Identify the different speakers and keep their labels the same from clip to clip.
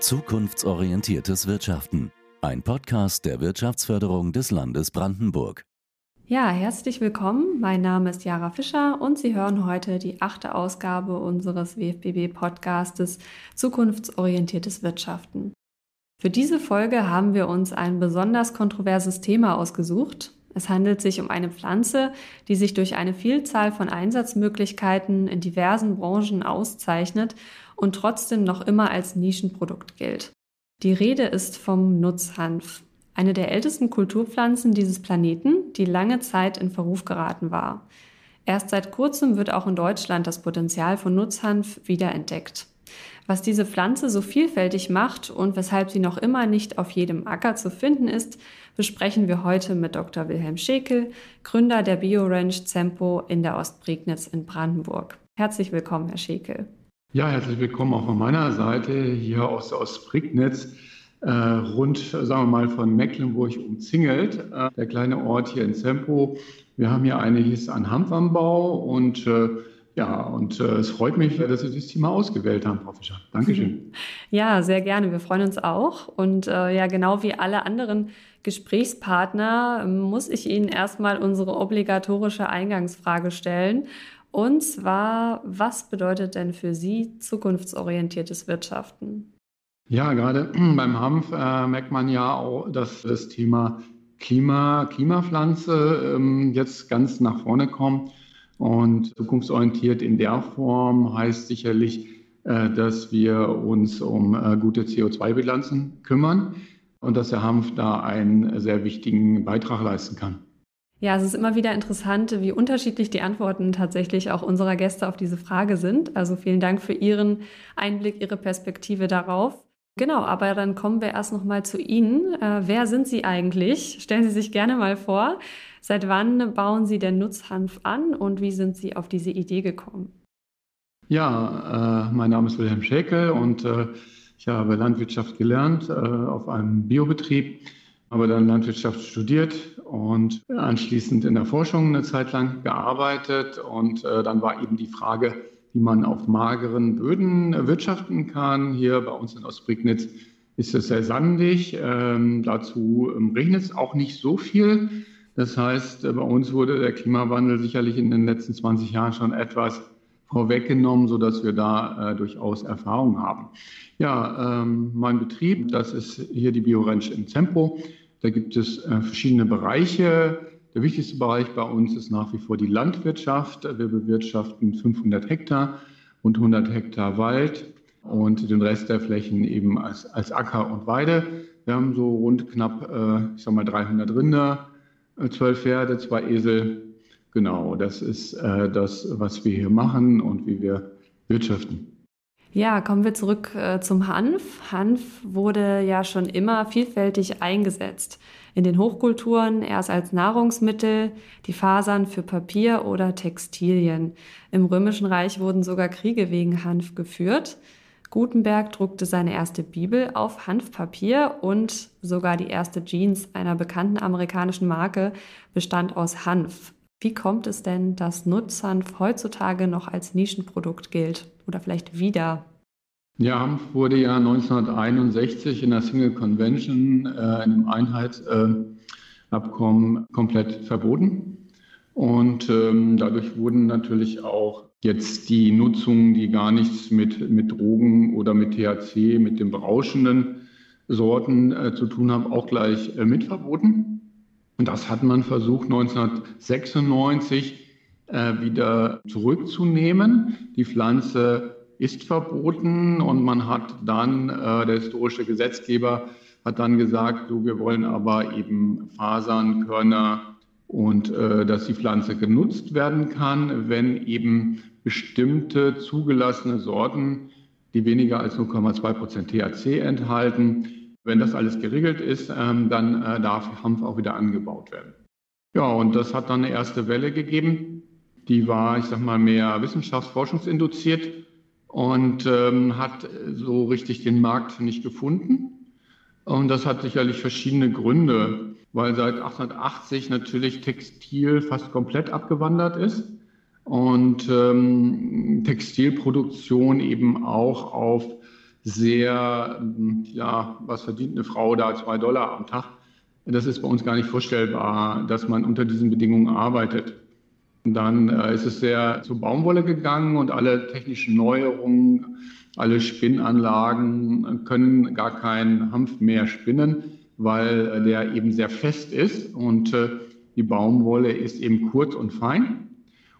Speaker 1: Zukunftsorientiertes Wirtschaften. Ein Podcast der Wirtschaftsförderung des Landes Brandenburg.
Speaker 2: Ja, herzlich willkommen. Mein Name ist Jara Fischer und Sie hören heute die achte Ausgabe unseres WFBB-Podcastes Zukunftsorientiertes Wirtschaften. Für diese Folge haben wir uns ein besonders kontroverses Thema ausgesucht. Es handelt sich um eine Pflanze, die sich durch eine Vielzahl von Einsatzmöglichkeiten in diversen Branchen auszeichnet und trotzdem noch immer als Nischenprodukt gilt. Die Rede ist vom Nutzhanf, eine der ältesten Kulturpflanzen dieses Planeten, die lange Zeit in Verruf geraten war. Erst seit kurzem wird auch in Deutschland das Potenzial von Nutzhanf wiederentdeckt. Was diese Pflanze so vielfältig macht und weshalb sie noch immer nicht auf jedem Acker zu finden ist, besprechen wir heute mit Dr. Wilhelm Schekel, Gründer der Bioranch Zempo in der Ostprignitz in Brandenburg. Herzlich willkommen, Herr Schekel.
Speaker 3: Ja, herzlich willkommen auch von meiner Seite hier aus der Ostprignitz, äh, rund, sagen wir mal, von Mecklenburg umzingelt, äh, der kleine Ort hier in Zempo. Wir haben hier einiges an Hanfanbau und äh, ja, und äh, es freut mich, dass Sie das Thema ausgewählt haben, Frau Fischer. Dankeschön.
Speaker 2: Ja, sehr gerne. Wir freuen uns auch. Und äh, ja, genau wie alle anderen Gesprächspartner muss ich Ihnen erstmal unsere obligatorische Eingangsfrage stellen. Und zwar, was bedeutet denn für Sie zukunftsorientiertes Wirtschaften?
Speaker 3: Ja, gerade beim Hanf äh, merkt man ja auch, dass das Thema Klima, Klimapflanze ähm, jetzt ganz nach vorne kommt. Und zukunftsorientiert in der Form heißt sicherlich, äh, dass wir uns um äh, gute CO2-Bilanzen kümmern und dass der Hanf da einen sehr wichtigen Beitrag leisten kann.
Speaker 2: Ja, es ist immer wieder interessant, wie unterschiedlich die Antworten tatsächlich auch unserer Gäste auf diese Frage sind. Also vielen Dank für Ihren Einblick, Ihre Perspektive darauf. Genau, aber dann kommen wir erst noch mal zu Ihnen. Äh, wer sind Sie eigentlich? Stellen Sie sich gerne mal vor. Seit wann bauen Sie den Nutzhanf an und wie sind Sie auf diese Idee gekommen?
Speaker 3: Ja, äh, mein Name ist Wilhelm Schäkel und äh, ich habe Landwirtschaft gelernt äh, auf einem Biobetrieb habe dann Landwirtschaft studiert und anschließend in der Forschung eine Zeit lang gearbeitet. Und äh, dann war eben die Frage, wie man auf mageren Böden wirtschaften kann. Hier bei uns in Ostprignitz ist es sehr sandig. Ähm, dazu ähm, regnet es auch nicht so viel. Das heißt, äh, bei uns wurde der Klimawandel sicherlich in den letzten 20 Jahren schon etwas vorweggenommen, sodass wir da äh, durchaus Erfahrung haben. Ja, ähm, mein Betrieb, das ist hier die Bioranch in Zempo. Da gibt es äh, verschiedene Bereiche. Der wichtigste Bereich bei uns ist nach wie vor die Landwirtschaft. Wir bewirtschaften 500 Hektar und 100 Hektar Wald und den Rest der Flächen eben als, als Acker und Weide. Wir haben so rund knapp, äh, ich sag mal, 300 Rinder, äh, zwölf Pferde, zwei Esel. Genau, das ist das, was wir hier machen und wie wir wirtschaften.
Speaker 2: Ja, kommen wir zurück äh, zum Hanf. Hanf wurde ja schon immer vielfältig eingesetzt. In den Hochkulturen erst als Nahrungsmittel, die Fasern für Papier oder Textilien. Im Römischen Reich wurden sogar Kriege wegen Hanf geführt. Gutenberg druckte seine erste Bibel auf Hanfpapier und sogar die erste Jeans einer bekannten amerikanischen Marke bestand aus Hanf. Wie kommt es denn, dass Nutzhanf heutzutage noch als Nischenprodukt gilt oder vielleicht wieder?
Speaker 3: Ja, wurde ja 1961 in der Single Convention, äh, einem Einheitsabkommen, äh, komplett verboten. Und ähm, dadurch wurden natürlich auch jetzt die Nutzungen, die gar nichts mit, mit Drogen oder mit THC, mit den berauschenden Sorten äh, zu tun haben, auch gleich äh, mit verboten. Und das hat man versucht 1996 äh, wieder zurückzunehmen. Die Pflanze ist verboten und man hat dann, äh, der historische Gesetzgeber hat dann gesagt, so, wir wollen aber eben Fasern, Körner und äh, dass die Pflanze genutzt werden kann, wenn eben bestimmte zugelassene Sorten, die weniger als 0,2 Prozent THC enthalten, Wenn das alles geregelt ist, ähm, dann äh, darf Hanf auch wieder angebaut werden. Ja, und das hat dann eine erste Welle gegeben. Die war, ich sag mal, mehr wissenschaftsforschungsinduziert und ähm, hat so richtig den Markt nicht gefunden. Und das hat sicherlich verschiedene Gründe, weil seit 1880 natürlich Textil fast komplett abgewandert ist und ähm, Textilproduktion eben auch auf sehr, ja, was verdient eine Frau da, zwei Dollar am Tag. Das ist bei uns gar nicht vorstellbar, dass man unter diesen Bedingungen arbeitet. Dann äh, ist es sehr zur Baumwolle gegangen und alle technischen Neuerungen, alle Spinnanlagen können gar keinen Hanf mehr spinnen, weil äh, der eben sehr fest ist und äh, die Baumwolle ist eben kurz und fein.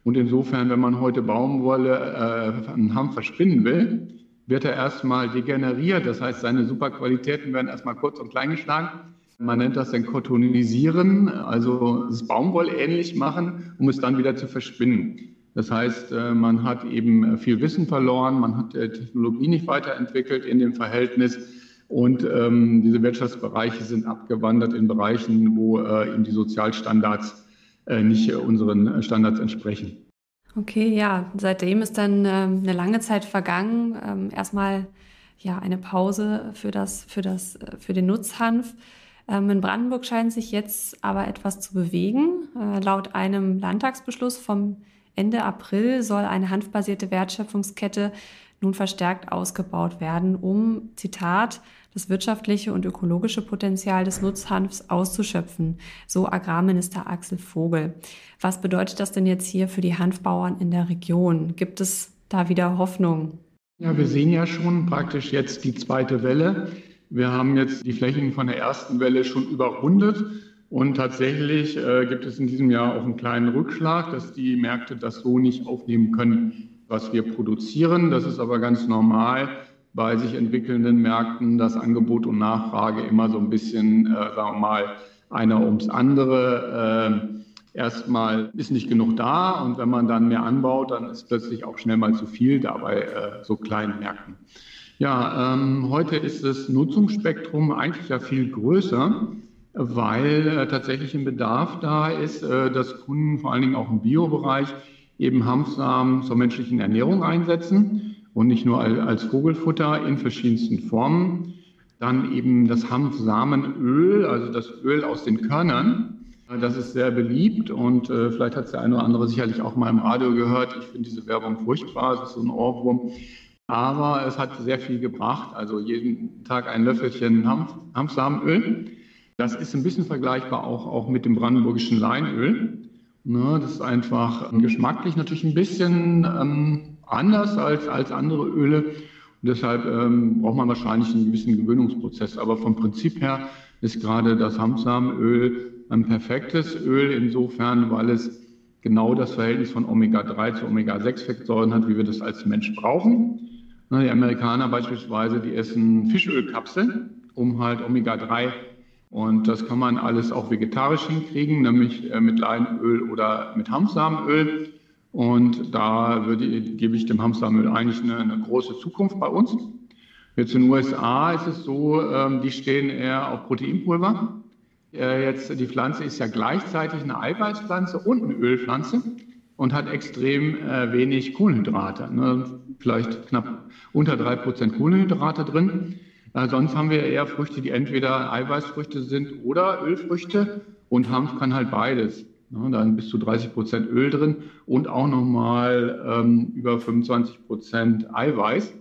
Speaker 3: Und insofern, wenn man heute Baumwolle, äh, einen Hanf verspinnen will, wird er erstmal degeneriert. Das heißt, seine Superqualitäten werden erstmal kurz und klein geschlagen. Man nennt das dann Kotonisieren, also das Baumwolle ähnlich machen, um es dann wieder zu verspinnen. Das heißt, äh, man hat eben viel Wissen verloren, man hat die Technologie nicht weiterentwickelt in dem Verhältnis und ähm, diese Wirtschaftsbereiche sind abgewandert in Bereichen, wo äh, eben die Sozialstandards äh, nicht unseren Standards entsprechen.
Speaker 2: Okay, ja, seitdem ist dann ähm, eine lange Zeit vergangen. Ähm, erstmal ja eine Pause für das, für das, äh, für den Nutzhanf. Ähm, in Brandenburg scheint sich jetzt aber etwas zu bewegen. Äh, laut einem Landtagsbeschluss vom Ende April soll eine hanfbasierte Wertschöpfungskette nun verstärkt ausgebaut werden, um, Zitat, das wirtschaftliche und ökologische Potenzial des Nutzhanfs auszuschöpfen, so Agrarminister Axel Vogel. Was bedeutet das denn jetzt hier für die Hanfbauern in der Region? Gibt es da wieder Hoffnung?
Speaker 3: Ja, wir sehen ja schon praktisch jetzt die zweite Welle. Wir haben jetzt die Flächen von der ersten Welle schon überrundet. Und tatsächlich äh, gibt es in diesem Jahr auch einen kleinen Rückschlag, dass die Märkte das so nicht aufnehmen können, was wir produzieren. Das ist aber ganz normal bei sich entwickelnden Märkten, dass Angebot und Nachfrage immer so ein bisschen, äh, sagen wir mal, einer ums andere. Äh, erstmal ist nicht genug da und wenn man dann mehr anbaut, dann ist plötzlich auch schnell mal zu viel da bei äh, so kleinen Märkten. Ja, ähm, heute ist das Nutzungsspektrum eigentlich ja viel größer, weil äh, tatsächlich ein Bedarf da ist, äh, dass Kunden vor allen Dingen auch im Biobereich eben Hanfsamen zur menschlichen Ernährung einsetzen und nicht nur als Vogelfutter in verschiedensten Formen. Dann eben das Hanfsamenöl, also das Öl aus den Körnern. Das ist sehr beliebt und äh, vielleicht hat es der eine oder andere sicherlich auch mal im Radio gehört. Ich finde diese Werbung furchtbar, es ist so ein Ohrwurm. Aber es hat sehr viel gebracht, also jeden Tag ein Löffelchen Hanf, Hanfsamenöl. Das ist ein bisschen vergleichbar auch, auch mit dem brandenburgischen Leinöl. Ne, das ist einfach geschmacklich natürlich ein bisschen ähm, anders als, als andere Öle. Und deshalb ähm, braucht man wahrscheinlich einen gewissen Gewöhnungsprozess. Aber vom Prinzip her ist gerade das Hanfsamenöl ein perfektes Öl insofern, weil es genau das Verhältnis von Omega-3 zu Omega-6-Fettsäuren hat, wie wir das als Mensch brauchen. Ne, die Amerikaner beispielsweise, die essen Fischölkapseln, um halt Omega-3 und das kann man alles auch vegetarisch hinkriegen, nämlich äh, mit Leinöl oder mit Hanfsamenöl. Und da würde, gebe ich dem Hanfsamenöl eigentlich eine, eine, große Zukunft bei uns. Jetzt in den USA ist es so, ähm, die stehen eher auf Proteinpulver. Äh, jetzt die Pflanze ist ja gleichzeitig eine Eiweißpflanze und eine Ölpflanze und hat extrem äh, wenig Kohlenhydrate. Ne? Vielleicht knapp unter drei Prozent Kohlenhydrate drin. Äh, sonst haben wir eher Früchte, die entweder Eiweißfrüchte sind oder Ölfrüchte und Hanf kann halt beides. Ja, dann bis zu 30 Prozent Öl drin und auch nochmal ähm, über 25 Prozent Eiweiß.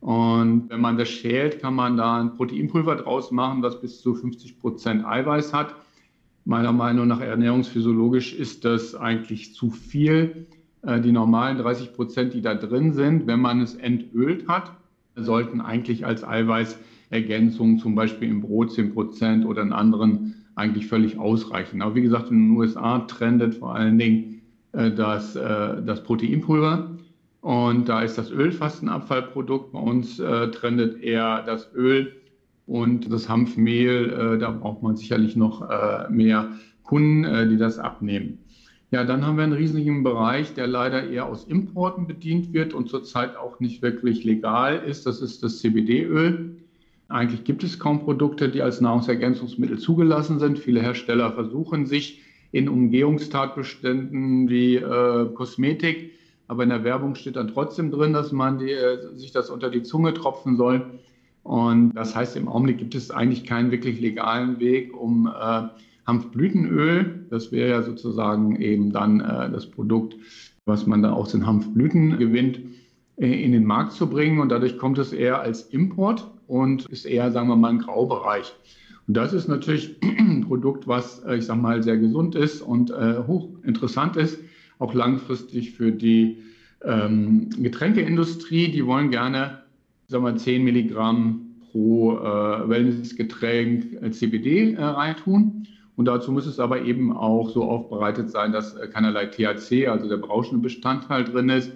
Speaker 3: Und wenn man das schält, kann man da ein Proteinpulver draus machen, das bis zu 50 Prozent Eiweiß hat. Meiner Meinung nach ernährungsphysiologisch ist das eigentlich zu viel. Äh, die normalen 30 Prozent, die da drin sind, wenn man es entölt hat, sollten eigentlich als Eiweißergänzung zum Beispiel im Brot 10 Prozent oder in anderen eigentlich völlig ausreichen. Aber wie gesagt, in den USA trendet vor allen Dingen äh, das, äh, das Proteinpulver. Und da ist das Öl fast ein Abfallprodukt. Bei uns trendet eher das Öl und das Hanfmehl. Äh, da braucht man sicherlich noch äh, mehr Kunden, äh, die das abnehmen. Ja, dann haben wir einen riesigen Bereich, der leider eher aus Importen bedient wird und zurzeit auch nicht wirklich legal ist. Das ist das CBD-Öl. Eigentlich gibt es kaum Produkte, die als Nahrungsergänzungsmittel zugelassen sind. Viele Hersteller versuchen sich in Umgehungstatbeständen wie Kosmetik, aber in der Werbung steht dann trotzdem drin, dass man die, sich das unter die Zunge tropfen soll. Und das heißt, im Augenblick gibt es eigentlich keinen wirklich legalen Weg, um äh, Hanfblütenöl, das wäre ja sozusagen eben dann äh, das Produkt, was man da aus den Hanfblüten gewinnt, äh, in den Markt zu bringen. Und dadurch kommt es eher als Import und ist eher, sagen wir mal, ein Graubereich. Und das ist natürlich ein Produkt, was, äh, ich sage mal, sehr gesund ist und äh, hochinteressant ist, auch langfristig für die ähm, Getränkeindustrie. Die wollen gerne, sagen wir, 10 Milligramm pro äh, Wellnessgetränk äh, CBD äh, reintun. Und dazu muss es aber eben auch so aufbereitet sein, dass äh, keinerlei THC, also der berauschende Bestandteil drin ist.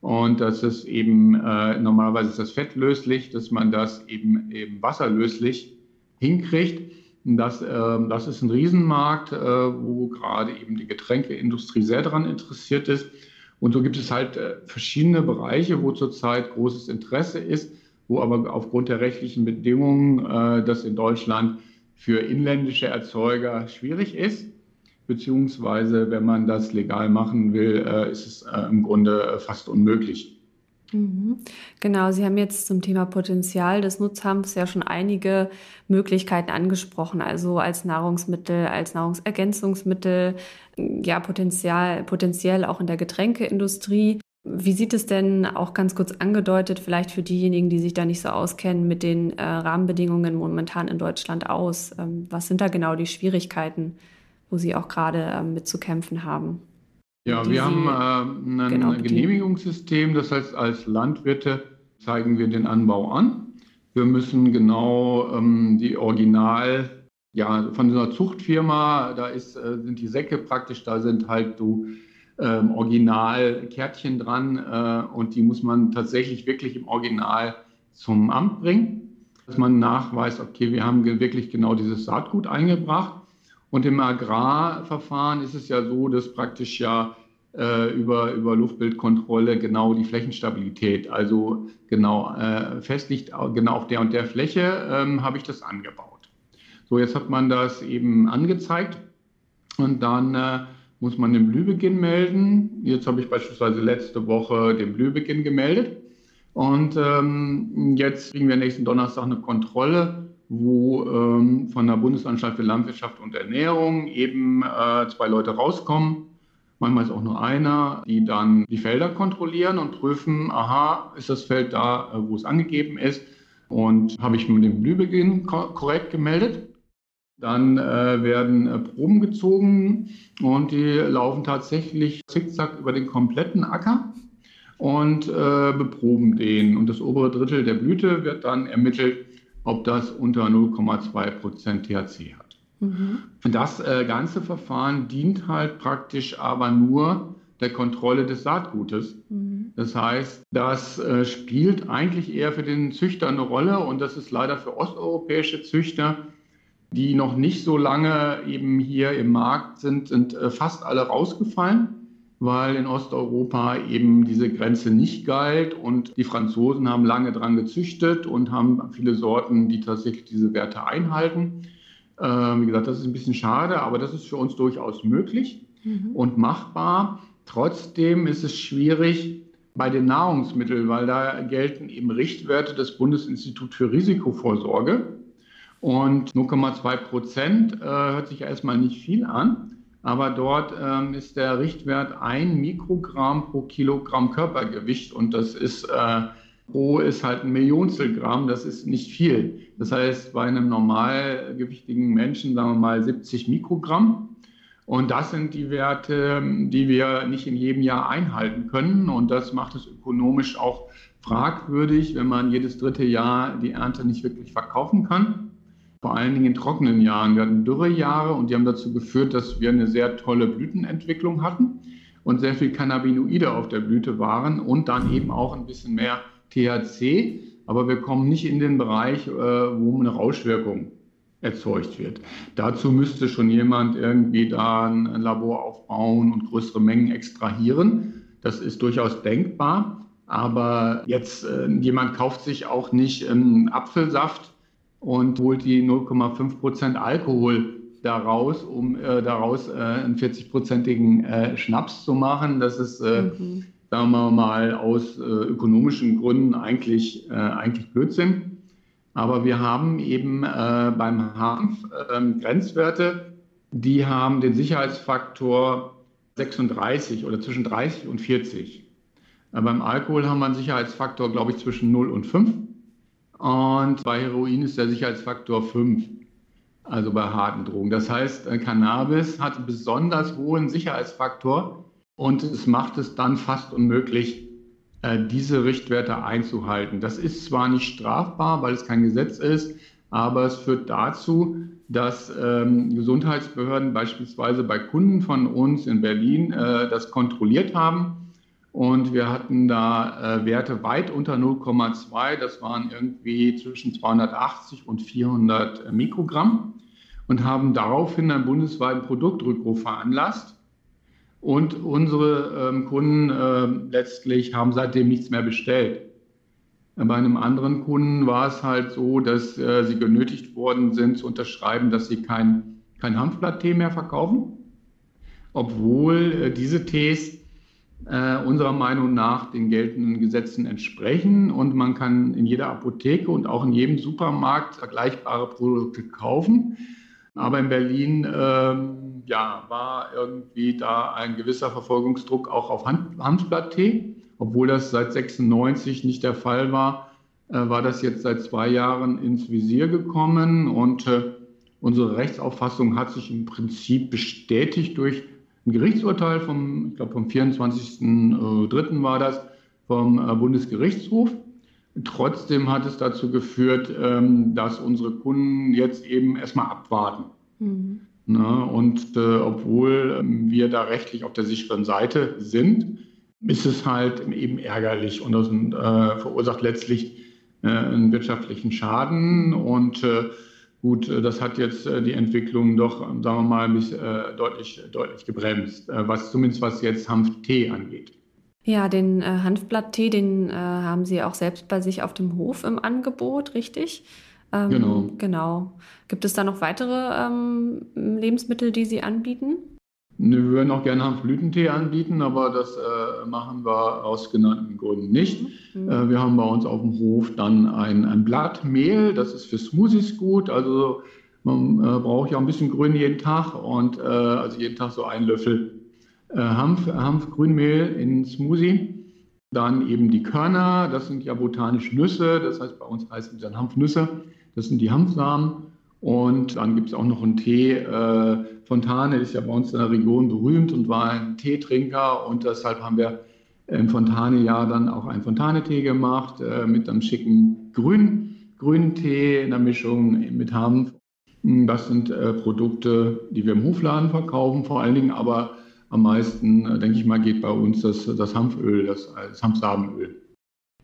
Speaker 3: Und dass es eben, äh, normalerweise ist das fettlöslich, dass man das eben, eben wasserlöslich hinkriegt. Das, äh, das ist ein Riesenmarkt, wo gerade eben die Getränkeindustrie sehr daran interessiert ist. Und so gibt es halt äh, verschiedene Bereiche, wo zurzeit großes Interesse ist, wo aber aufgrund der rechtlichen Bedingungen äh, das in Deutschland für inländische Erzeuger schwierig ist. Beziehungsweise, wenn man das legal machen will, äh, ist es äh, im Grunde fast unmöglich.
Speaker 2: Mhm. Genau, Sie haben jetzt zum Thema Potenzial des Nutzhanfs ja schon einige Möglichkeiten angesprochen, also als Nahrungsmittel, als Nahrungsergänzungsmittel, ja, Potenzial, potenziell auch in der Getränkeindustrie. Wie sieht es denn auch ganz kurz angedeutet, vielleicht für diejenigen, die sich da nicht so auskennen, mit den äh, Rahmenbedingungen momentan in Deutschland aus? Ähm, was sind da genau die Schwierigkeiten, wo Sie auch gerade ähm, mit zu kämpfen haben?
Speaker 3: Ja, wir haben äh, ein genau, Genehmigungssystem. Das heißt, als Landwirte zeigen wir den Anbau an. Wir müssen genau ähm, die Original, ja, von so einer Zuchtfirma, da ist, äh, sind die Säcke praktisch, da sind halt so ähm, Originalkärtchen dran äh, und die muss man tatsächlich wirklich im Original zum Amt bringen, dass man nachweist, okay, wir haben wirklich genau dieses Saatgut eingebracht. Und im Agrarverfahren ist es ja so, dass praktisch ja äh, über, über Luftbildkontrolle genau die Flächenstabilität, also genau äh, festliegt, genau auf der und der Fläche ähm, habe ich das angebaut. So, jetzt hat man das eben angezeigt und dann äh, muss man den Blühbeginn melden. Jetzt habe ich beispielsweise letzte Woche den Blühbeginn gemeldet. Und ähm, jetzt kriegen wir nächsten Donnerstag eine Kontrolle wo ähm, von der Bundesanstalt für Landwirtschaft und Ernährung eben äh, zwei Leute rauskommen. Manchmal ist auch nur einer, die dann die Felder kontrollieren und prüfen, aha, ist das Feld da, äh, wo es angegeben ist und habe ich mit dem Blühbeginn korrekt gemeldet. Dann äh, werden äh, Proben gezogen und die laufen tatsächlich zickzack über den kompletten Acker und äh, beproben den. Und das obere Drittel der Blüte wird dann ermittelt ob das unter 0,2 Prozent THC hat. Mhm. Das äh, ganze Verfahren dient halt praktisch aber nur der Kontrolle des Saatgutes. Mhm. Das heißt, das äh, spielt eigentlich eher für den Züchter eine Rolle und das ist leider für osteuropäische Züchter, die noch nicht so lange eben hier im Markt sind, sind äh, fast alle rausgefallen weil in Osteuropa eben diese Grenze nicht galt und die Franzosen haben lange dran gezüchtet und haben viele Sorten, die tatsächlich diese Werte einhalten. Ähm, wie gesagt, das ist ein bisschen schade, aber das ist für uns durchaus möglich mhm. und machbar. Trotzdem ist es schwierig bei den Nahrungsmitteln, weil da gelten eben Richtwerte des Bundesinstituts für Risikovorsorge. Und 0,2 Prozent äh, hört sich erstmal nicht viel an. Aber dort ähm, ist der Richtwert ein Mikrogramm pro Kilogramm Körpergewicht und das ist äh, pro ist halt ein Millionstel Gramm, das ist nicht viel. Das heißt, bei einem normalgewichtigen Menschen sagen wir mal 70 Mikrogramm. Und das sind die Werte, die wir nicht in jedem Jahr einhalten können. Und das macht es ökonomisch auch fragwürdig, wenn man jedes dritte Jahr die Ernte nicht wirklich verkaufen kann vor allen Dingen in trockenen Jahren. Wir hatten Dürrejahre und die haben dazu geführt, dass wir eine sehr tolle Blütenentwicklung hatten und sehr viel Cannabinoide auf der Blüte waren und dann eben auch ein bisschen mehr THC. Aber wir kommen nicht in den Bereich, äh, wo eine Rauschwirkung erzeugt wird. Dazu müsste schon jemand irgendwie da ein Labor aufbauen und größere Mengen extrahieren. Das ist durchaus denkbar. Aber jetzt, äh, jemand kauft sich auch nicht einen Apfelsaft und holt die 0,5 Prozent Alkohol daraus, um äh, daraus äh, einen 40-prozentigen äh, Schnaps zu machen. Das ist, äh, mhm. sagen wir mal, aus äh, ökonomischen Gründen eigentlich, äh, eigentlich Blödsinn. Aber wir haben eben beim Hanf ähm, Grenzwerte, die haben den Sicherheitsfaktor 36 oder zwischen 30 und 40. beim Alkohol haben wir einen Sicherheitsfaktor, glaube ich, zwischen 0 und 5. Und bei Heroin ist der Sicherheitsfaktor 5 also bei harten Drogen. Das heißt, äh, Cannabis hat einen besonders hohen Sicherheitsfaktor und es macht es dann fast unmöglich, äh, diese Richtwerte einzuhalten. Das ist zwar nicht strafbar, weil es kein Gesetz ist, aber es führt dazu, dass ähm, Gesundheitsbehörden beispielsweise bei Kunden von uns in Berlin äh, das kontrolliert haben. Und wir hatten da äh, Werte weit unter 0,2. Das waren irgendwie zwischen 280 und 400 Mikrogramm und haben daraufhin einen bundesweiten Produktrückruf veranlasst. Und unsere ähm, Kunden äh, letztlich haben seitdem nichts mehr bestellt. Bei einem anderen Kunden war es halt so, dass äh, sie genötigt worden sind zu unterschreiben, dass sie kein, kein Hanfblatttee mehr verkaufen, obwohl äh, diese Tees äh, unserer Meinung nach den geltenden Gesetzen entsprechen und man kann in jeder Apotheke und auch in jedem Supermarkt vergleichbare Produkte kaufen. Aber in Berlin ähm, ja, war irgendwie da ein gewisser Verfolgungsdruck auch auf Hanfblatttee. Obwohl das seit 96 nicht der Fall war, äh, war das jetzt seit zwei Jahren ins Visier gekommen. Und äh, unsere Rechtsauffassung hat sich im Prinzip bestätigt durch ein Gerichtsurteil vom, ich glaube, vom 24.03. Äh, war das, vom äh, Bundesgerichtshof. Trotzdem hat es dazu geführt, ähm, dass unsere Kunden jetzt eben erstmal abwarten. Mhm. Na, und äh, obwohl ähm, wir da rechtlich auf der sicheren Seite sind, ist es halt eben ärgerlich und das äh, verursacht letztlich äh, einen wirtschaftlichen Schaden. Und äh, gut, äh, das hat jetzt äh, die Entwicklung doch, sagen wir mal, ein bisschen, deutlich, deutlich gebremst, was zumindest was jetzt Hanftee angeht.
Speaker 2: Ja, den äh, Hanfblatttee, den äh, haben Sie auch selbst bei sich auf dem Hof im Angebot, richtig? Ähm, genau. Genau. Gibt es da noch weitere ähm, Lebensmittel, die Sie anbieten?
Speaker 3: Wir würden auch gerne Hanfblütentee anbieten, aber das äh, machen wir aus genannten Gründen nicht. Mhm. Äh, wir haben bei uns auf dem Hof dann ein, ein Blattmehl, das ist für Smoothies gut. Also man äh, braucht ja ein bisschen Grün jeden Tag und äh, also jeden Tag so einen Löffel äh, Hanf, Hanfgrünmehl in Smoothie. Dann eben die Körner, das sind ja botanische Nüsse, das heißt bei uns heißen sie dann Hanfnüsse, das sind die Hanfsamen. Und dann gibt es auch noch einen Tee. Äh, Fontane ist ja bei uns in der Region berühmt und war ein Teetrinker und deshalb haben wir im Fontane-Jahr dann auch einen Fontane-Tee gemacht äh, mit einem schicken Grün, grünen Tee in der Mischung mit Hanf. Das sind äh, Produkte, die wir im Hofladen verkaufen, vor allen Dingen aber am meisten, äh, denke ich mal, geht bei uns das, das Hanföl, das, das Hanfsamenöl.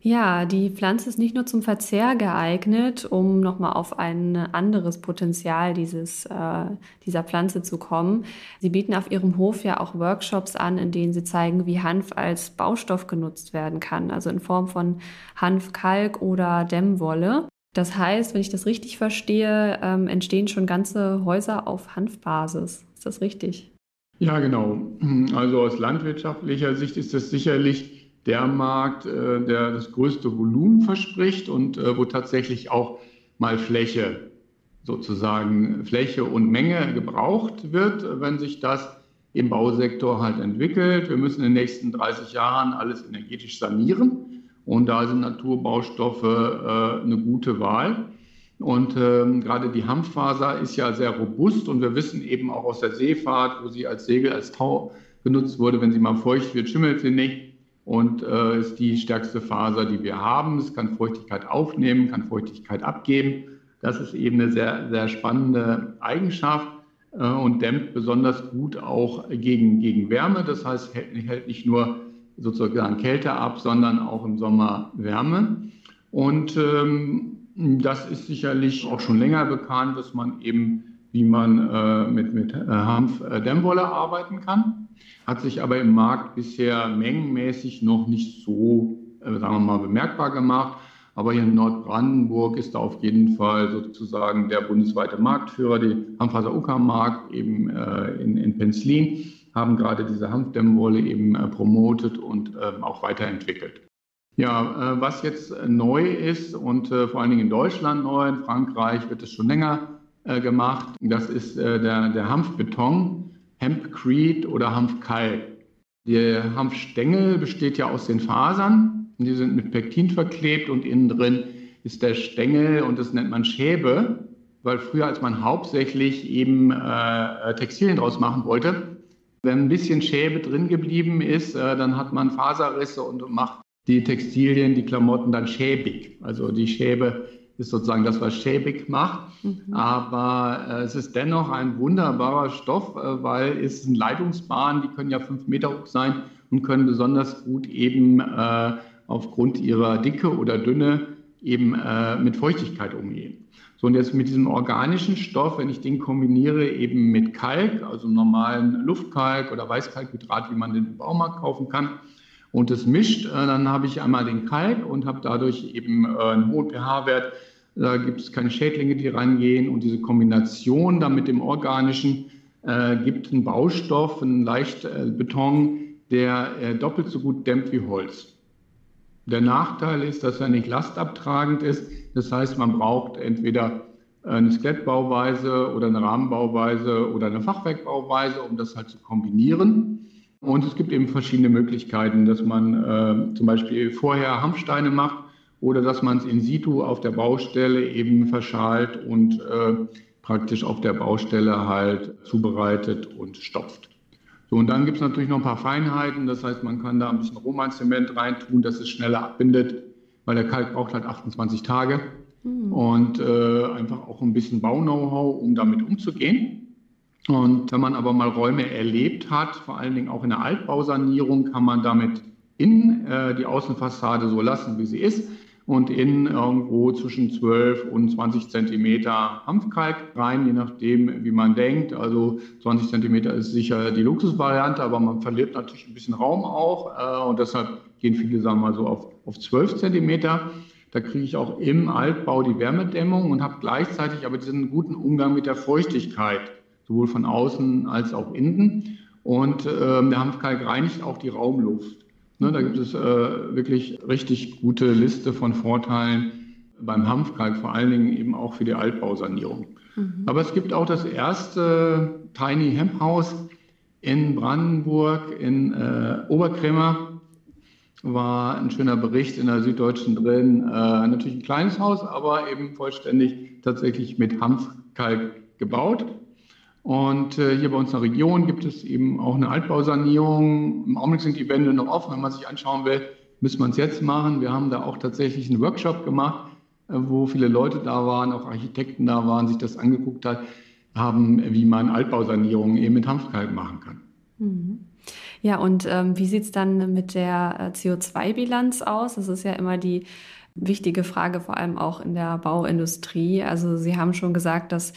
Speaker 2: Ja, die Pflanze ist nicht nur zum Verzehr geeignet, um nochmal auf ein anderes Potenzial dieses, äh, dieser Pflanze zu kommen. Sie bieten auf Ihrem Hof ja auch Workshops an, in denen Sie zeigen, wie Hanf als Baustoff genutzt werden kann, also in Form von Hanfkalk oder Dämmwolle. Das heißt, wenn ich das richtig verstehe, ähm, entstehen schon ganze Häuser auf Hanfbasis. Ist das richtig?
Speaker 3: Ja, genau. Also aus landwirtschaftlicher Sicht ist das sicherlich der Markt, äh, der das größte Volumen verspricht und äh, wo tatsächlich auch mal Fläche, sozusagen Fläche und Menge gebraucht wird, wenn sich das im Bausektor halt entwickelt. Wir müssen in den nächsten 30 Jahren alles energetisch sanieren und da sind Naturbaustoffe äh, eine gute Wahl. Und ähm, gerade die Hanffaser ist ja sehr robust und wir wissen eben auch aus der Seefahrt, wo sie als Segel, als Tau genutzt wurde, wenn sie mal feucht wird, schimmelt sie nicht und äh, ist die stärkste Faser, die wir haben. Es kann Feuchtigkeit aufnehmen, kann Feuchtigkeit abgeben. Das ist eben eine sehr, sehr spannende Eigenschaft äh, und dämmt besonders gut auch gegen, gegen Wärme. Das heißt, hält, hält nicht nur sozusagen Kälte ab, sondern auch im Sommer Wärme. Und ähm, das ist sicherlich auch schon länger bekannt, dass man eben, wie man äh, mit, mit äh, Hanf-Dämmwolle äh, arbeiten kann. Hat sich aber im Markt bisher mengenmäßig noch nicht so, äh, sagen wir mal, bemerkbar gemacht. Aber hier in Nordbrandenburg ist da auf jeden Fall sozusagen der bundesweite Marktführer, die Hanffaser Uckermark eben äh, in, in Penzlin, haben gerade diese Hanfdämmwolle eben äh, promotet und äh, auch weiterentwickelt. Ja, was jetzt neu ist und vor allen Dingen in Deutschland neu, in Frankreich wird es schon länger gemacht, das ist der, der Hanfbeton, Hempcrete oder Hanfkalk. Der Hanfstängel besteht ja aus den Fasern. Die sind mit Pektin verklebt und innen drin ist der Stängel und das nennt man Schäbe, weil früher, als man hauptsächlich eben äh, Textilien draus machen wollte, wenn ein bisschen Schäbe drin geblieben ist, äh, dann hat man Faserrisse und macht die Textilien, die Klamotten dann schäbig. Also die Schäbe ist sozusagen das, was schäbig macht. Mhm. Aber äh, es ist dennoch ein wunderbarer Stoff, äh, weil es sind Leitungsbahnen, die können ja fünf Meter hoch sein und können besonders gut eben äh, aufgrund ihrer Dicke oder Dünne eben äh, mit Feuchtigkeit umgehen. So, und jetzt mit diesem organischen Stoff, wenn ich den kombiniere eben mit Kalk, also normalen Luftkalk oder Weißkalkhydrat, wie man den im Baumarkt kaufen kann, und das mischt, äh, dann habe ich einmal den Kalk und habe dadurch eben äh, einen hohen pH-Wert. Da gibt es keine Schädlinge, die reingehen. Und diese Kombination dann mit dem Organischen äh, gibt einen Baustoff, einen Leichtbeton, der äh, doppelt so gut dämmt wie Holz. Der Nachteil ist, dass er nicht lastabtragend ist. Das heißt, man braucht entweder eine Skelettbauweise oder eine Rahmenbauweise oder eine Fachwerkbauweise, um das halt zu kombinieren. Und es gibt eben verschiedene Möglichkeiten, dass man äh, zum Beispiel vorher Hanfsteine macht oder dass man es in situ auf der Baustelle eben verschalt und äh, praktisch auf der Baustelle halt zubereitet und stopft. So, und dann gibt es natürlich noch ein paar Feinheiten. Das heißt, man kann da ein bisschen Romanzement reintun, dass es schneller abbindet, weil der Kalk braucht halt 28 Tage. Mhm. Und äh, einfach auch ein bisschen Bau-Know-how, um damit umzugehen. Und wenn man aber mal Räume erlebt hat, vor allen Dingen auch in der Altbausanierung, kann man damit innen äh, die Außenfassade so lassen, wie sie ist und innen irgendwo zwischen 12 und 20 Zentimeter Hanfkalk rein, je nachdem, wie man denkt. Also 20 Zentimeter ist sicher die Luxusvariante, aber man verliert natürlich ein bisschen Raum auch äh, und deshalb gehen viele, sagen wir mal so, auf, auf 12 Zentimeter. Da kriege ich auch im Altbau die Wärmedämmung und habe gleichzeitig aber diesen guten Umgang mit der Feuchtigkeit sowohl von außen als auch innen. Und ähm, der Hanfkalk reinigt auch die Raumluft. Ne, da gibt es äh, wirklich richtig gute Liste von Vorteilen beim Hanfkalk, vor allen Dingen eben auch für die Altbausanierung. Mhm. Aber es gibt auch das erste Tiny Hemp House in Brandenburg, in äh, Oberkrämer. War ein schöner Bericht in der Süddeutschen drin. Äh, natürlich ein kleines Haus, aber eben vollständig tatsächlich mit Hanfkalk gebaut. Und äh, hier bei uns in der Region gibt es eben auch eine Altbausanierung. Im Augenblick sind die Wände noch offen. Wenn man sich anschauen will, müssen wir es jetzt machen. Wir haben da auch tatsächlich einen Workshop gemacht, äh, wo viele Leute da waren, auch Architekten da waren, sich das angeguckt hat, haben, wie man Altbausanierungen eben mit Hanfkalk machen kann.
Speaker 2: Mhm. Ja, und ähm, wie sieht es dann mit der äh, CO2-Bilanz aus? Das ist ja immer die wichtige Frage, vor allem auch in der Bauindustrie. Also Sie haben schon gesagt, dass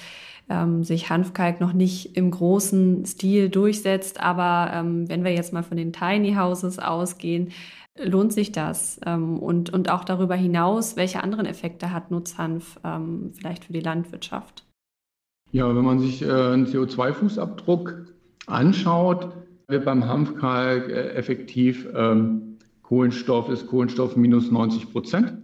Speaker 2: ähm, sich Hanfkalk noch nicht im großen Stil durchsetzt. Aber ähm, wenn wir jetzt mal von den Tiny Houses ausgehen, lohnt sich das? Ähm, und, und auch darüber hinaus, welche anderen Effekte hat Nutzhanf ähm, vielleicht für die Landwirtschaft?
Speaker 3: Ja, wenn man sich äh, einen CO2-Fußabdruck anschaut, wird beim Hanfkalk äh, effektiv ähm, Kohlenstoff ist Kohlenstoff minus 90 Prozent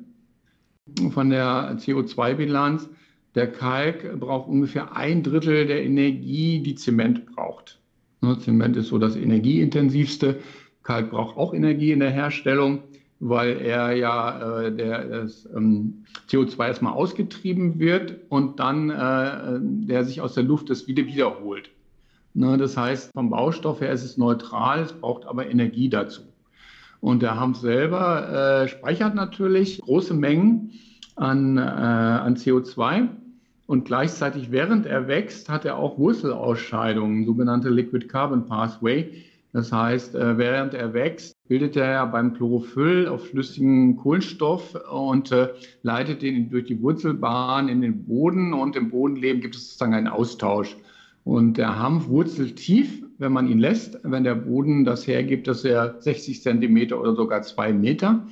Speaker 3: von der CO2-Bilanz. Der Kalk braucht ungefähr ein Drittel der Energie, die Zement braucht. Ne, Zement ist so das energieintensivste. Kalk braucht auch Energie in der Herstellung, weil er ja äh, der, das ähm, CO2 erstmal ausgetrieben wird und dann äh, der sich aus der Luft das wieder wiederholt. Ne, das heißt, vom Baustoff her ist es neutral, es braucht aber Energie dazu. Und der Hanf selber äh, speichert natürlich große Mengen an, äh, an CO2 und gleichzeitig, während er wächst, hat er auch Wurzelausscheidungen, sogenannte Liquid Carbon Pathway. Das heißt, äh, während er wächst, bildet er ja beim Chlorophyll auf flüssigen Kohlenstoff und äh, leitet den durch die Wurzelbahn in den Boden und im Bodenleben gibt es sozusagen einen Austausch. Und der Hanf wurzelt tief, wenn man ihn lässt, wenn der Boden das hergibt, dass er 60 Zentimeter oder sogar zwei Meter.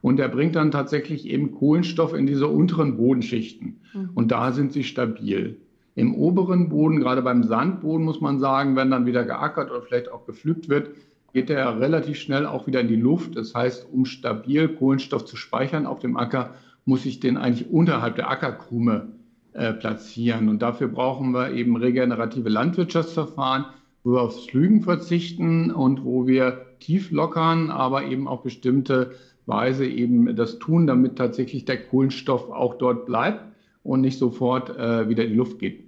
Speaker 3: Und er bringt dann tatsächlich eben Kohlenstoff in diese unteren Bodenschichten. Mhm. Und da sind sie stabil. Im oberen Boden, gerade beim Sandboden, muss man sagen, wenn dann wieder geackert oder vielleicht auch gepflügt wird, geht er relativ schnell auch wieder in die Luft. Das heißt, um stabil Kohlenstoff zu speichern auf dem Acker, muss ich den eigentlich unterhalb der Ackerkrume äh, platzieren. Und dafür brauchen wir eben regenerative Landwirtschaftsverfahren, wo wir aufs Flügen verzichten und wo wir tief lockern, aber eben auf bestimmte Weise eben das tun, damit tatsächlich der Kohlenstoff auch dort bleibt und nicht sofort äh, wieder in die Luft geht.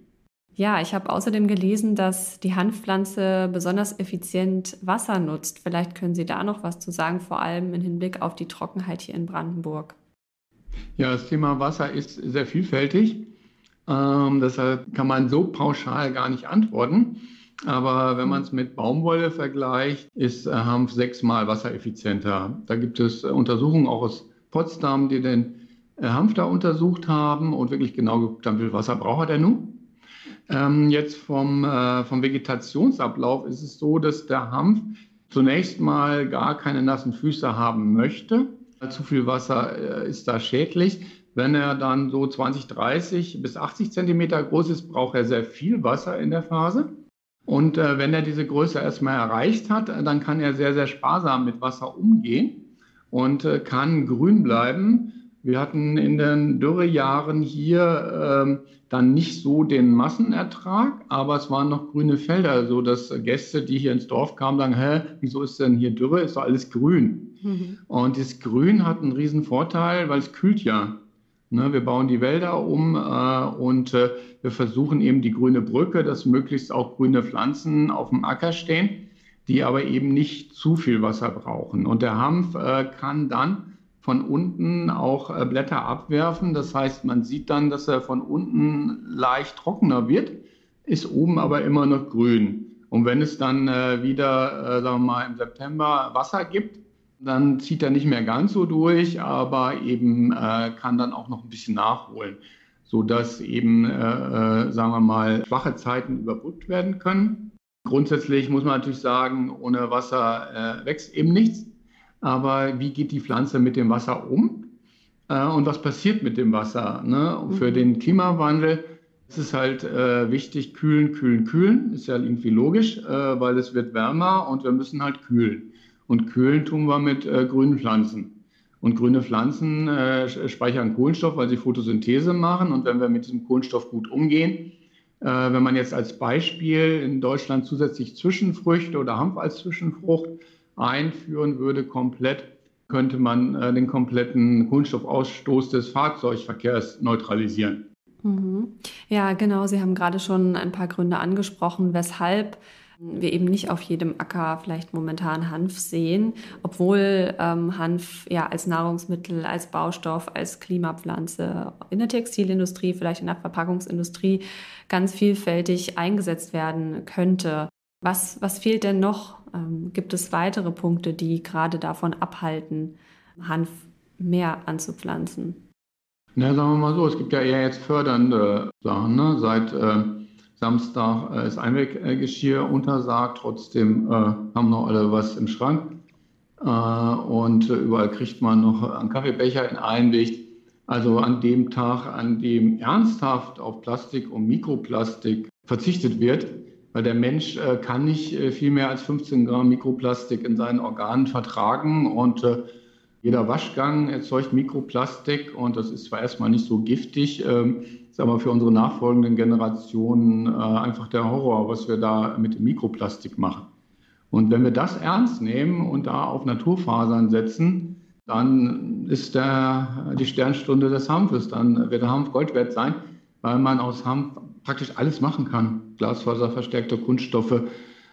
Speaker 2: Ja, ich habe außerdem gelesen, dass die Hanfpflanze besonders effizient Wasser nutzt. Vielleicht können Sie da noch was zu sagen, vor allem im Hinblick auf die Trockenheit hier in Brandenburg.
Speaker 3: Ja, das Thema Wasser ist sehr vielfältig. Ähm, deshalb kann man so pauschal gar nicht antworten. Aber wenn man es mit Baumwolle vergleicht, ist äh, Hanf sechsmal wassereffizienter. Da gibt es äh, Untersuchungen auch aus Potsdam, die den äh, Hanf da untersucht haben und wirklich genau geguckt haben, wie viel Wasser braucht er nun. Ähm, jetzt vom, äh, vom Vegetationsablauf ist es so, dass der Hanf zunächst mal gar keine nassen Füße haben möchte. Zu viel Wasser äh, ist da schädlich. Wenn er dann so 20, 30 bis 80 Zentimeter groß ist, braucht er sehr viel Wasser in der Phase. Und äh, wenn er diese Größe erstmal erreicht hat, äh, dann kann er sehr, sehr sparsam mit Wasser umgehen und äh, kann grün bleiben. Wir hatten in den Dürrejahren hier ähm, dann nicht so den Massenertrag, aber es waren noch grüne Felder, so dass Gäste, die hier ins Dorf kamen, sagen, hä, wieso ist denn hier Dürre? Ist doch alles grün. Mhm. Und das Grün hat einen riesen Vorteil, weil es kühlt ja. Ne, wir bauen die Wälder um äh, und äh, wir versuchen eben die grüne Brücke, dass möglichst auch grüne Pflanzen auf dem Acker stehen, die aber eben nicht zu viel Wasser brauchen. Und der Hanf äh, kann dann von unten auch äh, Blätter abwerfen. Das heißt, man sieht dann, dass er von unten leicht trockener wird, ist oben aber immer noch grün. Und wenn es dann äh, wieder, äh, sagen wir mal, im September Wasser gibt, dann zieht er nicht mehr ganz so durch, aber eben äh, kann dann auch noch ein bisschen nachholen, sodass eben, äh, äh, sagen wir mal, schwache Zeiten überbrückt werden können. Grundsätzlich muss man natürlich sagen, ohne Wasser äh, wächst eben nichts. Aber wie geht die Pflanze mit dem Wasser um? Äh, und was passiert mit dem Wasser? Ne? Für mhm. den Klimawandel ist es halt äh, wichtig, kühlen, kühlen, kühlen. Ist ja irgendwie logisch, weil es wird wärmer und wir müssen halt kühlen. Und kühlen tun wir mit äh, grünen Pflanzen. Und grüne Pflanzen äh, speichern Kohlenstoff, weil sie Photosynthese machen. Und wenn wir mit diesem Kohlenstoff gut umgehen, äh, wenn man jetzt als Beispiel in Deutschland zusätzlich Zwischenfrüchte oder Hanf als Zwischenfrucht einführen würde, komplett, könnte man äh, den kompletten Kohlenstoffausstoß des Fahrzeugverkehrs neutralisieren.
Speaker 2: Mhm. Ja, genau. Sie haben gerade schon ein paar Gründe angesprochen, weshalb wir eben nicht auf jedem Acker vielleicht momentan Hanf sehen, obwohl ähm, Hanf ja als Nahrungsmittel, als Baustoff, als Klimapflanze in der Textilindustrie, vielleicht in der Verpackungsindustrie ganz vielfältig eingesetzt werden könnte. Was, was fehlt denn noch? Ähm, gibt es weitere Punkte, die gerade davon abhalten, Hanf mehr anzupflanzen?
Speaker 3: Na, sagen wir mal so, es gibt ja eher jetzt fördernde Sachen. Ne? Seit äh, Samstag äh, ist Einweggeschirr untersagt, trotzdem äh, haben noch alle was im Schrank. Äh, und überall kriegt man noch einen Kaffeebecher in Einweg. Also an dem Tag, an dem ernsthaft auf Plastik und Mikroplastik verzichtet wird, weil der Mensch äh, kann nicht äh, viel mehr als 15 Gramm Mikroplastik in seinen Organen vertragen und äh, jeder Waschgang erzeugt Mikroplastik und das ist zwar erstmal nicht so giftig, ähm, ist aber für unsere nachfolgenden Generationen äh, einfach der Horror, was wir da mit dem Mikroplastik machen. Und wenn wir das ernst nehmen und da auf Naturfasern setzen, dann ist der, die Sternstunde des Hanfes, dann wird der Hanf Gold wert sein, weil man aus Hanf praktisch alles machen kann. Glasfaser, verstärkte Kunststoffe.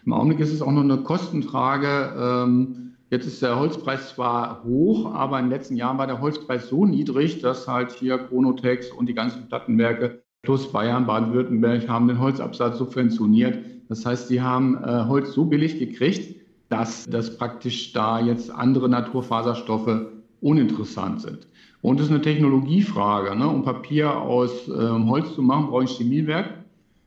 Speaker 3: Im Augenblick ist es auch noch eine Kostenfrage. Ähm, Jetzt ist der Holzpreis zwar hoch, aber in den letzten Jahren war der Holzpreis so niedrig, dass halt hier Chronotex und die ganzen Plattenwerke plus Bayern, Baden-Württemberg haben den Holzabsatz subventioniert. Das heißt, sie haben äh, Holz so billig gekriegt, dass das praktisch da jetzt andere Naturfaserstoffe uninteressant sind. Und es ist eine Technologiefrage. Ne? Um Papier aus ähm, Holz zu machen, brauche ich ein Chemiewerk.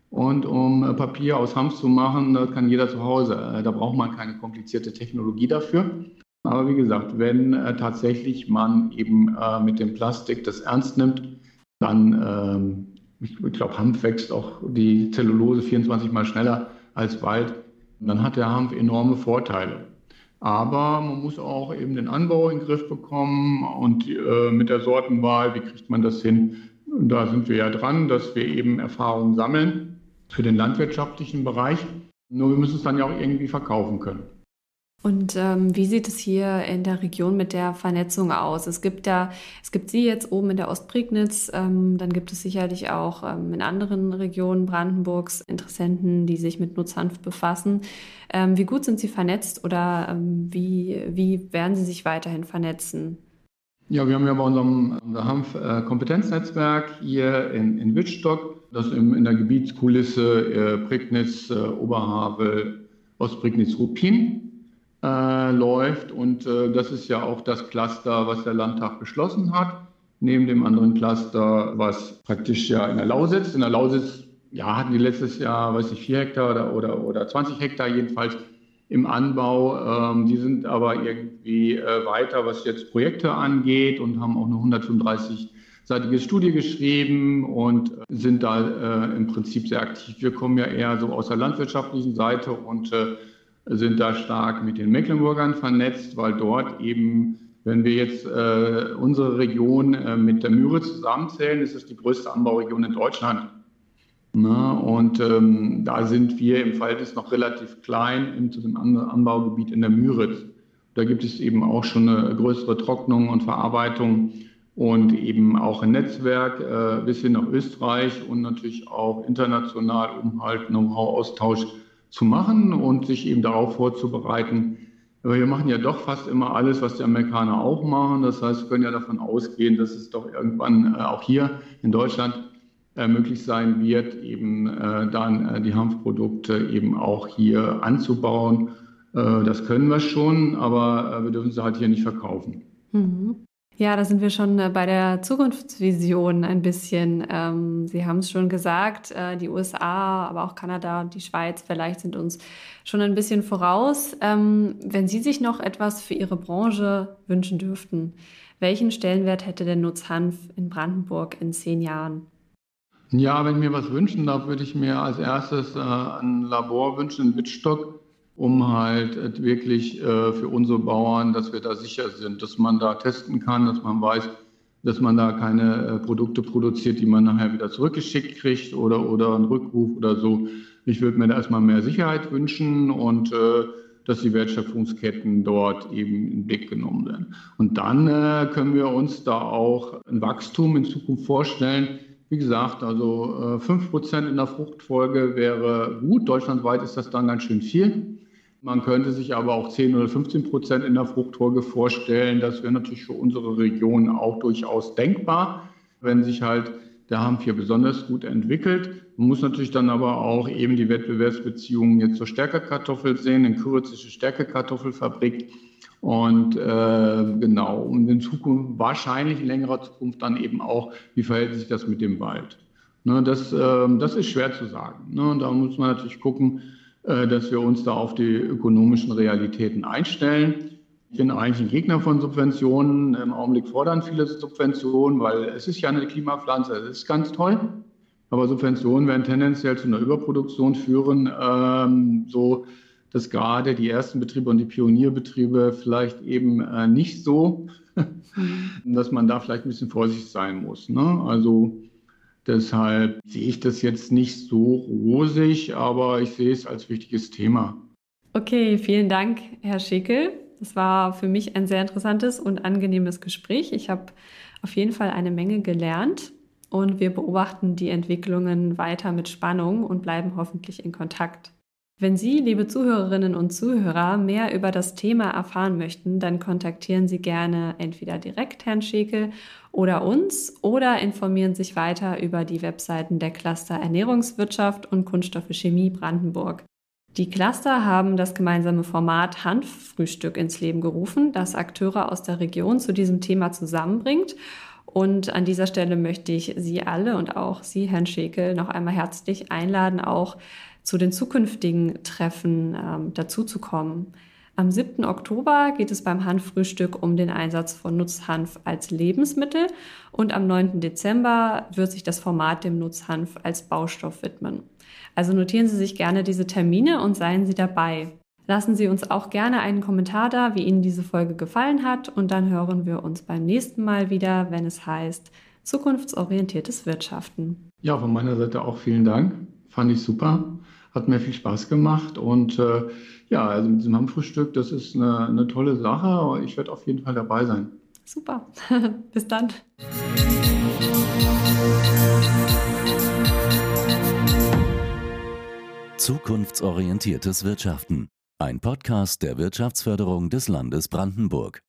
Speaker 3: Und um äh, Papier aus Hanf zu machen, das kann jeder zu Hause. Äh, da braucht man keine komplizierte Technologie dafür. Aber wie gesagt, wenn äh, tatsächlich man eben mit dem Plastik das ernst nimmt, dann, ähm, ich, glaube, Hanf wächst auch die Zellulose 24 mal schneller als Wald. Dann hat der Hanf enorme Vorteile. Aber man muss auch eben den Anbau in den Griff bekommen und mit der Sortenwahl, wie kriegt man das hin? Da sind wir ja dran, dass wir eben Erfahrungen sammeln für den landwirtschaftlichen Bereich. Nur wir müssen es dann ja auch irgendwie verkaufen können.
Speaker 2: Und ähm, wie sieht es hier in der Region mit der Vernetzung aus? Es gibt ja, es gibt Sie jetzt oben in der Ostprignitz, ähm, dann gibt es sicherlich auch ähm, in anderen Regionen Brandenburgs Interessenten, die sich mit Nutzhanf befassen. Ähm, wie gut sind Sie vernetzt oder ähm, wie, wie werden Sie sich weiterhin vernetzen?
Speaker 3: Ja, wir haben ja bei unserem Hanf-Kompetenznetzwerk hier in, in Wittstock, das in der Gebietskulisse äh, Prignitz-Oberhavel, äh, Ostprignitz-Ruppin äh, läuft. Und das ist ja auch das Cluster, was der Landtag beschlossen hat, neben dem anderen Cluster, was praktisch ja in der Lausitz. In der Lausitz ja, hatten die letztes Jahr, weiß ich, vier Hektar oder, oder, oder 20 Hektar jedenfalls im Anbau. Ähm, die sind aber irgendwie weiter, was jetzt Projekte angeht und haben auch nur 135 seitige Studie geschrieben und äh, sind da äh, im Prinzip sehr aktiv. Wir kommen ja eher so aus der landwirtschaftlichen Seite und äh, sind da stark mit den Mecklenburgern vernetzt, weil dort eben, wenn wir jetzt äh, unsere Region äh, mit der Müritz zusammenzählen, ist es die größte Anbauregion in Deutschland. Na, und ähm, da sind wir im Verhältnis noch relativ klein im, zu dem Anbaugebiet in der Müritz. Da gibt es eben auch schon eine größere Trocknung und Verarbeitung und eben auch ein Netzwerk äh, bis hin nach Österreich und natürlich auch international, um halt Know-how-Austausch zu machen und sich eben darauf vorzubereiten. Aber wir machen ja doch fast immer alles, was die Amerikaner auch machen. Das heißt, wir können ja davon ausgehen, dass es doch irgendwann äh, auch hier in Deutschland äh, möglich sein wird, eben äh, dann äh, die Hanfprodukte eben auch hier anzubauen. Äh, das können wir schon, aber äh, wir dürfen sie halt hier nicht verkaufen.
Speaker 2: Mhm. Ja, da sind wir schon äh, bei der Zukunftsvision ein bisschen. Ähm, Sie haben es schon gesagt, äh, die USA, aber auch Kanada und die Schweiz vielleicht sind uns schon ein bisschen voraus. Ähm, wenn Sie sich noch etwas für Ihre Branche wünschen dürften, welchen Stellenwert hätte der Nutzhanf in Brandenburg in zehn Jahren?
Speaker 3: Ja, wenn ich mir was wünschen darf, würde ich mir als erstes äh, ein Labor wünschen in Wittstock, um halt äh, wirklich äh, für unsere Bauern, dass wir da sicher sind, dass man da testen kann, dass man weiß, dass man da keine äh, Produkte produziert, die man nachher wieder zurückgeschickt kriegt oder, oder einen Rückruf oder so. Ich würde mir da erstmal mehr Sicherheit wünschen und dass die Wertschöpfungsketten dort eben in Blick genommen werden. Und dann äh, können wir uns da auch ein Wachstum in Zukunft vorstellen. Wie gesagt, also äh, 5% in der Fruchtfolge wäre gut. Deutschlandweit ist das dann ganz schön viel. Man könnte sich aber auch 10 oder 15 Prozent in der Fruchtfolge vorstellen. Das wäre natürlich für unsere Region auch durchaus denkbar, wenn sich halt der Hanf hier besonders gut entwickelt. Man muss natürlich dann aber auch eben die Wettbewerbsbeziehungen jetzt zur Stärkekartoffel sehen, in kürzliche Stärkekartoffelfabrik. Und äh, genau, und in Zukunft, wahrscheinlich in längerer Zukunft dann eben auch, wie verhält sich das mit dem Wald? Ne, das, äh, das ist schwer zu sagen. Ne? Und da muss man natürlich gucken, dass wir uns da auf die ökonomischen Realitäten einstellen. Ich bin eigentlich ein Gegner von Subventionen. Im Augenblick fordern viele Subventionen, weil es ist ja eine Klimapflanze, es ist ganz toll. Aber Subventionen werden tendenziell zu einer Überproduktion führen, ähm, so dass gerade die ersten Betriebe und die Pionierbetriebe vielleicht eben äh, nicht so, mhm. dass man da vielleicht ein bisschen vorsichtig sein muss. Ne? Also Deshalb sehe ich das jetzt nicht so rosig, aber ich sehe es als wichtiges Thema.
Speaker 2: Okay, vielen Dank, Herr Schickel. Das war für mich ein sehr interessantes und angenehmes Gespräch. Ich habe auf jeden Fall eine Menge gelernt und wir beobachten die Entwicklungen weiter mit Spannung und bleiben hoffentlich in Kontakt. Wenn Sie, liebe Zuhörerinnen und Zuhörer, mehr über das Thema erfahren möchten, dann kontaktieren Sie gerne entweder direkt Herrn Schekel oder uns oder informieren sich weiter über die Webseiten der Cluster Ernährungswirtschaft und Kunststoffe Chemie Brandenburg. Die Cluster haben das gemeinsame Format Hanffrühstück ins Leben gerufen, das Akteure aus der Region zu diesem Thema zusammenbringt. Und an dieser Stelle möchte ich Sie alle und auch Sie, Herrn Schekel, noch einmal herzlich einladen, auch zu den zukünftigen Treffen ähm, dazuzukommen. Am 7. Oktober geht es beim Hanffrühstück um den Einsatz von Nutzhanf als Lebensmittel und am 9. Dezember wird sich das Format dem Nutzhanf als Baustoff widmen. Also notieren Sie sich gerne diese Termine und seien Sie dabei. Lassen Sie uns auch gerne einen Kommentar da, wie Ihnen diese Folge gefallen hat und dann hören wir uns beim nächsten Mal wieder, wenn es heißt zukunftsorientiertes Wirtschaften.
Speaker 3: Ja, von meiner Seite auch vielen Dank. Fand ich super. Hat mir viel Spaß gemacht und äh, ja, also mit diesem Hammfrühstück, das ist eine, eine tolle Sache. Ich werde auf jeden Fall dabei sein.
Speaker 2: Super. Bis dann.
Speaker 1: Zukunftsorientiertes Wirtschaften. Ein Podcast der Wirtschaftsförderung des Landes Brandenburg.